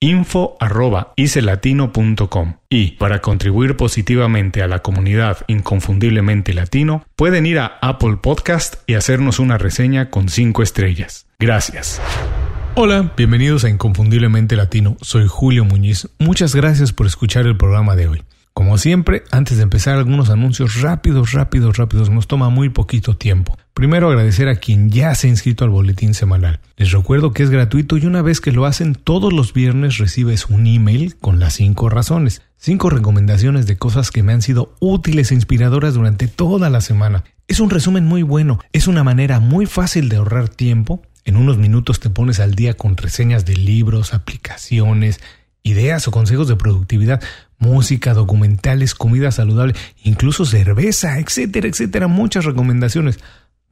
info.icelatino.com y para contribuir positivamente a la comunidad inconfundiblemente latino pueden ir a Apple Podcast y hacernos una reseña con 5 estrellas. Gracias. Hola, bienvenidos a Inconfundiblemente Latino. Soy Julio Muñiz. Muchas gracias por escuchar el programa de hoy. Como siempre, antes de empezar algunos anuncios rápidos, rápidos, rápidos, nos toma muy poquito tiempo. Primero agradecer a quien ya se ha inscrito al boletín semanal. Les recuerdo que es gratuito y una vez que lo hacen todos los viernes recibes un email con las cinco razones, cinco recomendaciones de cosas que me han sido útiles e inspiradoras durante toda la semana. Es un resumen muy bueno, es una manera muy fácil de ahorrar tiempo. En unos minutos te pones al día con reseñas de libros, aplicaciones, ideas o consejos de productividad, música, documentales, comida saludable, incluso cerveza, etcétera, etcétera, muchas recomendaciones.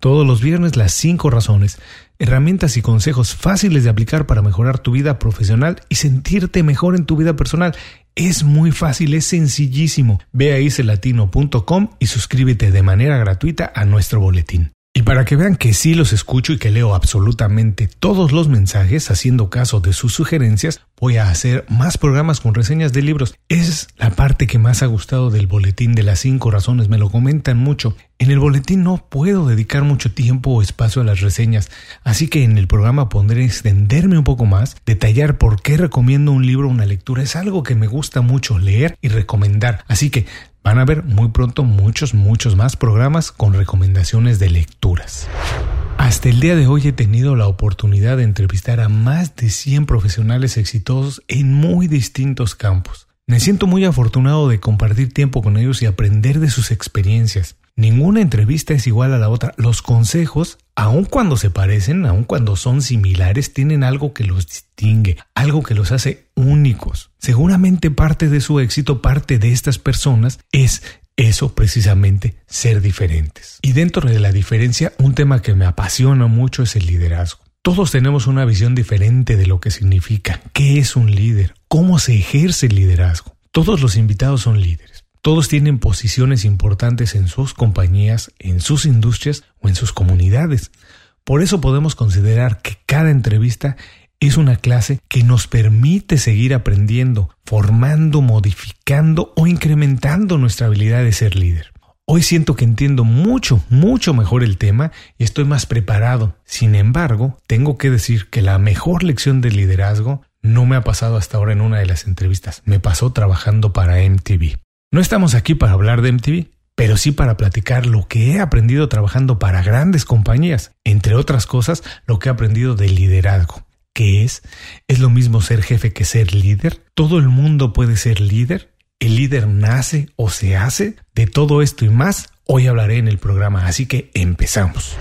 Todos los viernes las cinco razones, herramientas y consejos fáciles de aplicar para mejorar tu vida profesional y sentirte mejor en tu vida personal. Es muy fácil, es sencillísimo. Ve a icelatino.com y suscríbete de manera gratuita a nuestro boletín. Y para que vean que sí los escucho y que leo absolutamente todos los mensajes haciendo caso de sus sugerencias, voy a hacer más programas con reseñas de libros. Es la parte que más ha gustado del boletín de las cinco razones, me lo comentan mucho. En el boletín no puedo dedicar mucho tiempo o espacio a las reseñas, así que en el programa pondré extenderme un poco más, detallar por qué recomiendo un libro o una lectura. Es algo que me gusta mucho leer y recomendar, así que Van a ver muy pronto muchos, muchos más programas con recomendaciones de lecturas. Hasta el día de hoy he tenido la oportunidad de entrevistar a más de 100 profesionales exitosos en muy distintos campos. Me siento muy afortunado de compartir tiempo con ellos y aprender de sus experiencias. Ninguna entrevista es igual a la otra. Los consejos, aun cuando se parecen, aun cuando son similares, tienen algo que los distingue, algo que los hace únicos. Seguramente parte de su éxito, parte de estas personas, es eso precisamente, ser diferentes. Y dentro de la diferencia, un tema que me apasiona mucho es el liderazgo. Todos tenemos una visión diferente de lo que significa, qué es un líder, cómo se ejerce el liderazgo. Todos los invitados son líderes. Todos tienen posiciones importantes en sus compañías, en sus industrias o en sus comunidades. Por eso podemos considerar que cada entrevista es una clase que nos permite seguir aprendiendo, formando, modificando o incrementando nuestra habilidad de ser líder. Hoy siento que entiendo mucho, mucho mejor el tema y estoy más preparado. Sin embargo, tengo que decir que la mejor lección de liderazgo no me ha pasado hasta ahora en una de las entrevistas, me pasó trabajando para MTV. No estamos aquí para hablar de MTV, pero sí para platicar lo que he aprendido trabajando para grandes compañías, entre otras cosas, lo que he aprendido de liderazgo. ¿Qué es? ¿Es lo mismo ser jefe que ser líder? ¿Todo el mundo puede ser líder? ¿El líder nace o se hace? De todo esto y más, hoy hablaré en el programa, así que empezamos.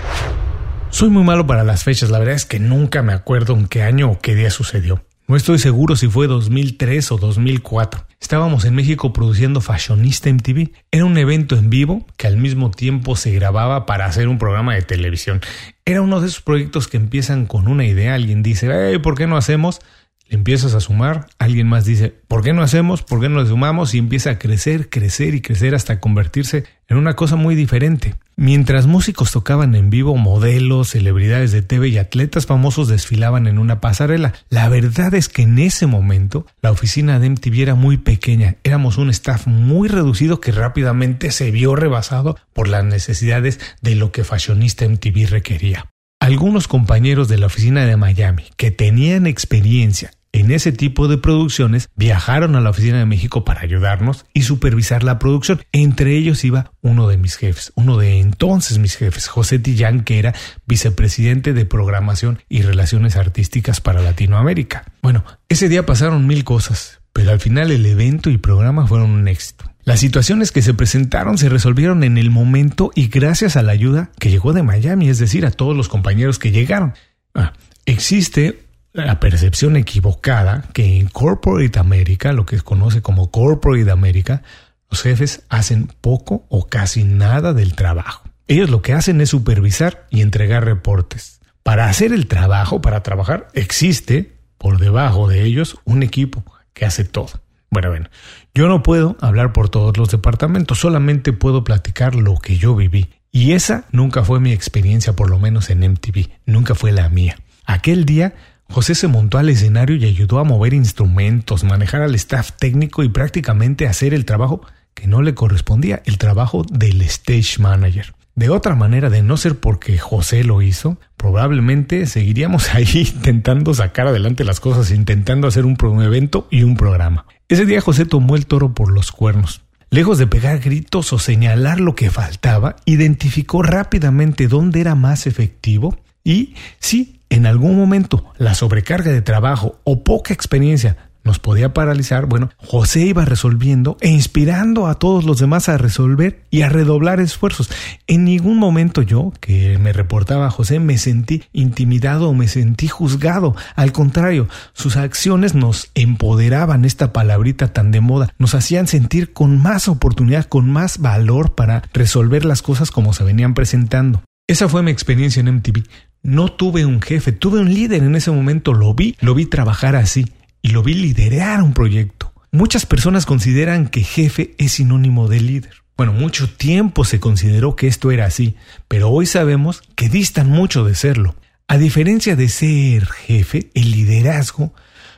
Soy muy malo para las fechas, la verdad es que nunca me acuerdo en qué año o qué día sucedió. No estoy seguro si fue 2003 o 2004. Estábamos en México produciendo Fashionista MTV. Era un evento en vivo que al mismo tiempo se grababa para hacer un programa de televisión. Era uno de esos proyectos que empiezan con una idea, alguien dice, ¿por qué no hacemos? Le empiezas a sumar, alguien más dice, ¿por qué no hacemos? ¿Por qué no le sumamos? Y empieza a crecer, crecer y crecer hasta convertirse en una cosa muy diferente. Mientras músicos tocaban en vivo, modelos, celebridades de TV y atletas famosos desfilaban en una pasarela. La verdad es que en ese momento la oficina de MTV era muy pequeña. Éramos un staff muy reducido que rápidamente se vio rebasado por las necesidades de lo que Fashionista MTV requería. Algunos compañeros de la oficina de Miami que tenían experiencia en ese tipo de producciones viajaron a la oficina de México para ayudarnos y supervisar la producción. Entre ellos iba uno de mis jefes, uno de entonces mis jefes, José Tillán, que era vicepresidente de programación y relaciones artísticas para Latinoamérica. Bueno, ese día pasaron mil cosas, pero al final el evento y programa fueron un éxito. Las situaciones que se presentaron se resolvieron en el momento y gracias a la ayuda que llegó de Miami, es decir, a todos los compañeros que llegaron. Ah, existe la percepción equivocada que en Corporate America, lo que se conoce como Corporate America, los jefes hacen poco o casi nada del trabajo. Ellos lo que hacen es supervisar y entregar reportes. Para hacer el trabajo, para trabajar, existe por debajo de ellos un equipo que hace todo. Bueno, yo no puedo hablar por todos los departamentos, solamente puedo platicar lo que yo viví. Y esa nunca fue mi experiencia, por lo menos en MTV, nunca fue la mía. Aquel día, José se montó al escenario y ayudó a mover instrumentos, manejar al staff técnico y prácticamente hacer el trabajo que no le correspondía, el trabajo del stage manager. De otra manera, de no ser porque José lo hizo, probablemente seguiríamos ahí intentando sacar adelante las cosas, intentando hacer un evento y un programa. Ese día José tomó el toro por los cuernos. Lejos de pegar gritos o señalar lo que faltaba, identificó rápidamente dónde era más efectivo y si en algún momento la sobrecarga de trabajo o poca experiencia nos podía paralizar, bueno, José iba resolviendo e inspirando a todos los demás a resolver y a redoblar esfuerzos. En ningún momento yo, que me reportaba José, me sentí intimidado o me sentí juzgado. Al contrario, sus acciones nos empoderaban, esta palabrita tan de moda, nos hacían sentir con más oportunidad, con más valor para resolver las cosas como se venían presentando. Esa fue mi experiencia en MTV. No tuve un jefe, tuve un líder en ese momento, lo vi, lo vi trabajar así y lo vi liderar un proyecto. Muchas personas consideran que jefe es sinónimo de líder. Bueno, mucho tiempo se consideró que esto era así, pero hoy sabemos que distan mucho de serlo. A diferencia de ser jefe, el liderazgo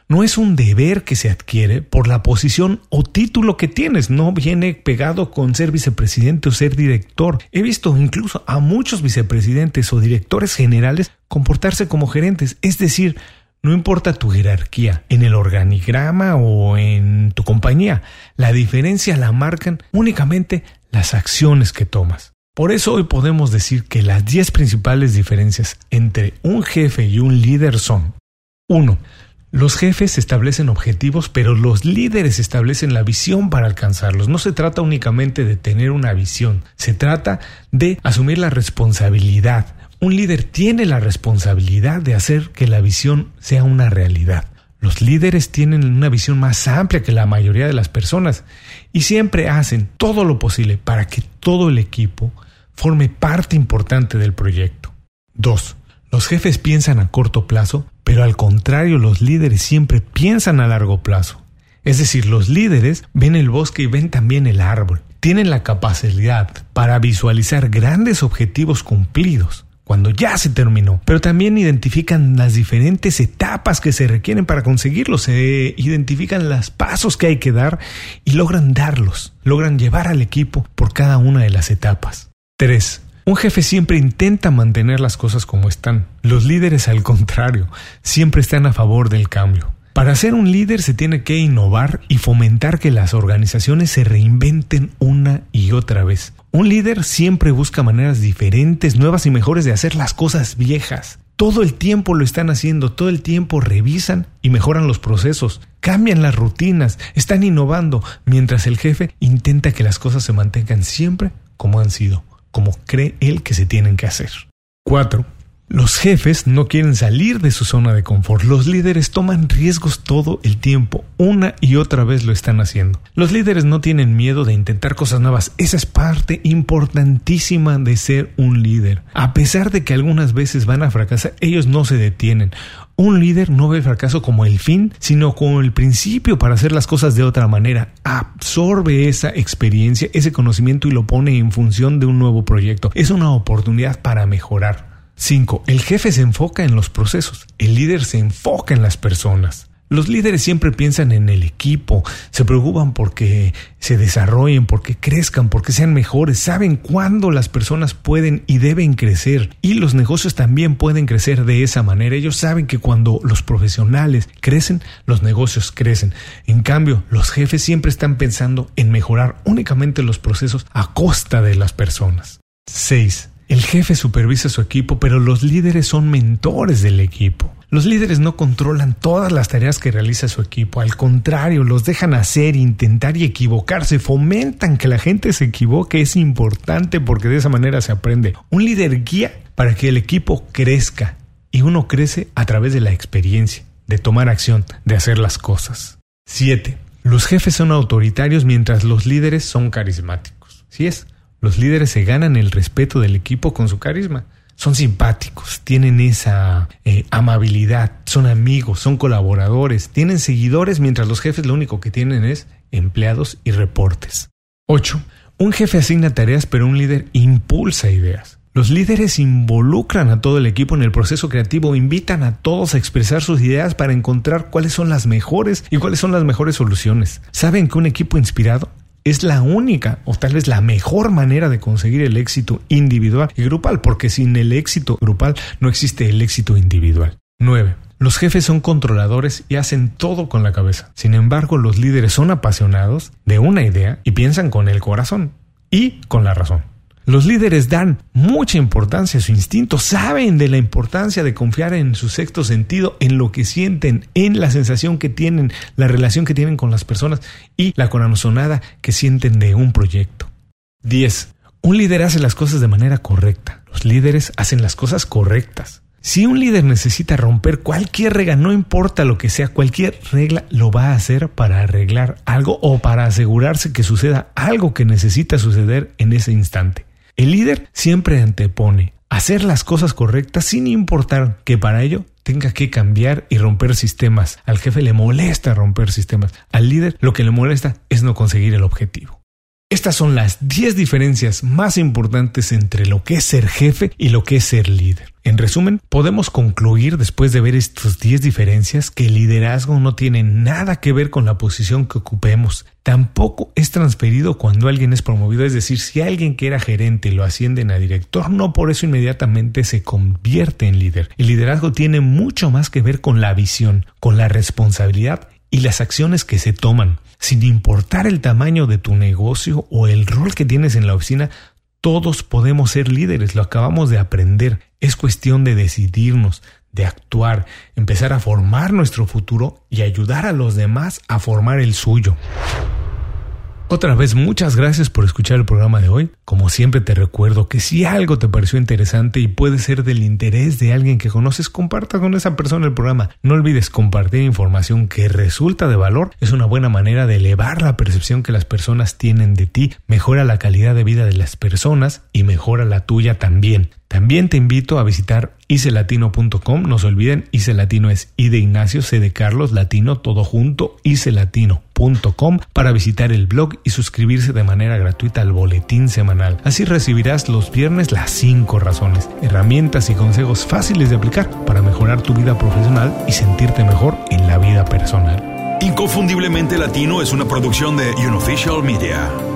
no es un deber que se adquiere por la posición o título que tienes, no viene pegado con ser vicepresidente o ser director. He visto incluso a muchos vicepresidentes o directores generales comportarse como gerentes, es decir, no importa tu jerarquía en el organigrama o en tu compañía, la diferencia la marcan únicamente las acciones que tomas. Por eso hoy podemos decir que las 10 principales diferencias entre un jefe y un líder son 1. Los jefes establecen objetivos, pero los líderes establecen la visión para alcanzarlos. No se trata únicamente de tener una visión, se trata de asumir la responsabilidad, un líder tiene la responsabilidad de hacer que la visión sea una realidad. Los líderes tienen una visión más amplia que la mayoría de las personas y siempre hacen todo lo posible para que todo el equipo forme parte importante del proyecto. 2. Los jefes piensan a corto plazo, pero al contrario los líderes siempre piensan a largo plazo. Es decir, los líderes ven el bosque y ven también el árbol. Tienen la capacidad para visualizar grandes objetivos cumplidos cuando ya se terminó, pero también identifican las diferentes etapas que se requieren para conseguirlo, se identifican los pasos que hay que dar y logran darlos, logran llevar al equipo por cada una de las etapas. 3. Un jefe siempre intenta mantener las cosas como están. Los líderes, al contrario, siempre están a favor del cambio. Para ser un líder se tiene que innovar y fomentar que las organizaciones se reinventen una y otra vez. Un líder siempre busca maneras diferentes, nuevas y mejores de hacer las cosas viejas. Todo el tiempo lo están haciendo, todo el tiempo revisan y mejoran los procesos, cambian las rutinas, están innovando, mientras el jefe intenta que las cosas se mantengan siempre como han sido, como cree él que se tienen que hacer. 4. Los jefes no quieren salir de su zona de confort. Los líderes toman riesgos todo el tiempo. Una y otra vez lo están haciendo. Los líderes no tienen miedo de intentar cosas nuevas. Esa es parte importantísima de ser un líder. A pesar de que algunas veces van a fracasar, ellos no se detienen. Un líder no ve el fracaso como el fin, sino como el principio para hacer las cosas de otra manera. Absorbe esa experiencia, ese conocimiento y lo pone en función de un nuevo proyecto. Es una oportunidad para mejorar. 5. El jefe se enfoca en los procesos, el líder se enfoca en las personas. Los líderes siempre piensan en el equipo, se preocupan porque se desarrollen, porque crezcan, porque sean mejores, saben cuándo las personas pueden y deben crecer y los negocios también pueden crecer de esa manera. Ellos saben que cuando los profesionales crecen, los negocios crecen. En cambio, los jefes siempre están pensando en mejorar únicamente los procesos a costa de las personas. 6. El jefe supervisa su equipo, pero los líderes son mentores del equipo. Los líderes no controlan todas las tareas que realiza su equipo, al contrario, los dejan hacer, intentar y equivocarse, fomentan que la gente se equivoque, es importante porque de esa manera se aprende. Un líder guía para que el equipo crezca y uno crece a través de la experiencia, de tomar acción, de hacer las cosas. 7. Los jefes son autoritarios mientras los líderes son carismáticos. ¿Sí es? Los líderes se ganan el respeto del equipo con su carisma. Son simpáticos, tienen esa eh, amabilidad, son amigos, son colaboradores, tienen seguidores, mientras los jefes lo único que tienen es empleados y reportes. 8. Un jefe asigna tareas, pero un líder impulsa ideas. Los líderes involucran a todo el equipo en el proceso creativo, invitan a todos a expresar sus ideas para encontrar cuáles son las mejores y cuáles son las mejores soluciones. Saben que un equipo inspirado es la única o tal vez la mejor manera de conseguir el éxito individual y grupal, porque sin el éxito grupal no existe el éxito individual. 9. Los jefes son controladores y hacen todo con la cabeza. Sin embargo, los líderes son apasionados de una idea y piensan con el corazón y con la razón. Los líderes dan mucha importancia a su instinto, saben de la importancia de confiar en su sexto sentido, en lo que sienten, en la sensación que tienen, la relación que tienen con las personas y la corazonada que sienten de un proyecto. 10. Un líder hace las cosas de manera correcta. Los líderes hacen las cosas correctas. Si un líder necesita romper cualquier regla, no importa lo que sea, cualquier regla lo va a hacer para arreglar algo o para asegurarse que suceda algo que necesita suceder en ese instante. El líder siempre antepone hacer las cosas correctas sin importar que para ello tenga que cambiar y romper sistemas. Al jefe le molesta romper sistemas. Al líder lo que le molesta es no conseguir el objetivo. Estas son las 10 diferencias más importantes entre lo que es ser jefe y lo que es ser líder. En resumen, podemos concluir después de ver estas 10 diferencias que el liderazgo no tiene nada que ver con la posición que ocupemos. Tampoco es transferido cuando alguien es promovido. Es decir, si alguien que era gerente lo ascienden a director, no por eso inmediatamente se convierte en líder. El liderazgo tiene mucho más que ver con la visión, con la responsabilidad y las acciones que se toman. Sin importar el tamaño de tu negocio o el rol que tienes en la oficina, todos podemos ser líderes, lo acabamos de aprender. Es cuestión de decidirnos, de actuar, empezar a formar nuestro futuro y ayudar a los demás a formar el suyo. Otra vez, muchas gracias por escuchar el programa de hoy. Como siempre te recuerdo que si algo te pareció interesante y puede ser del interés de alguien que conoces, comparta con esa persona el programa. No olvides compartir información que resulta de valor. Es una buena manera de elevar la percepción que las personas tienen de ti, mejora la calidad de vida de las personas y mejora la tuya también. También te invito a visitar icelatino.com. No se olviden, Icelatino es I de Ignacio, C de Carlos, Latino, todo junto, icelatino.com para visitar el blog y suscribirse de manera gratuita al boletín semanal. Así recibirás los viernes las 5 razones, herramientas y consejos fáciles de aplicar para mejorar tu vida profesional y sentirte mejor en la vida personal. Inconfundiblemente Latino es una producción de Unofficial Media.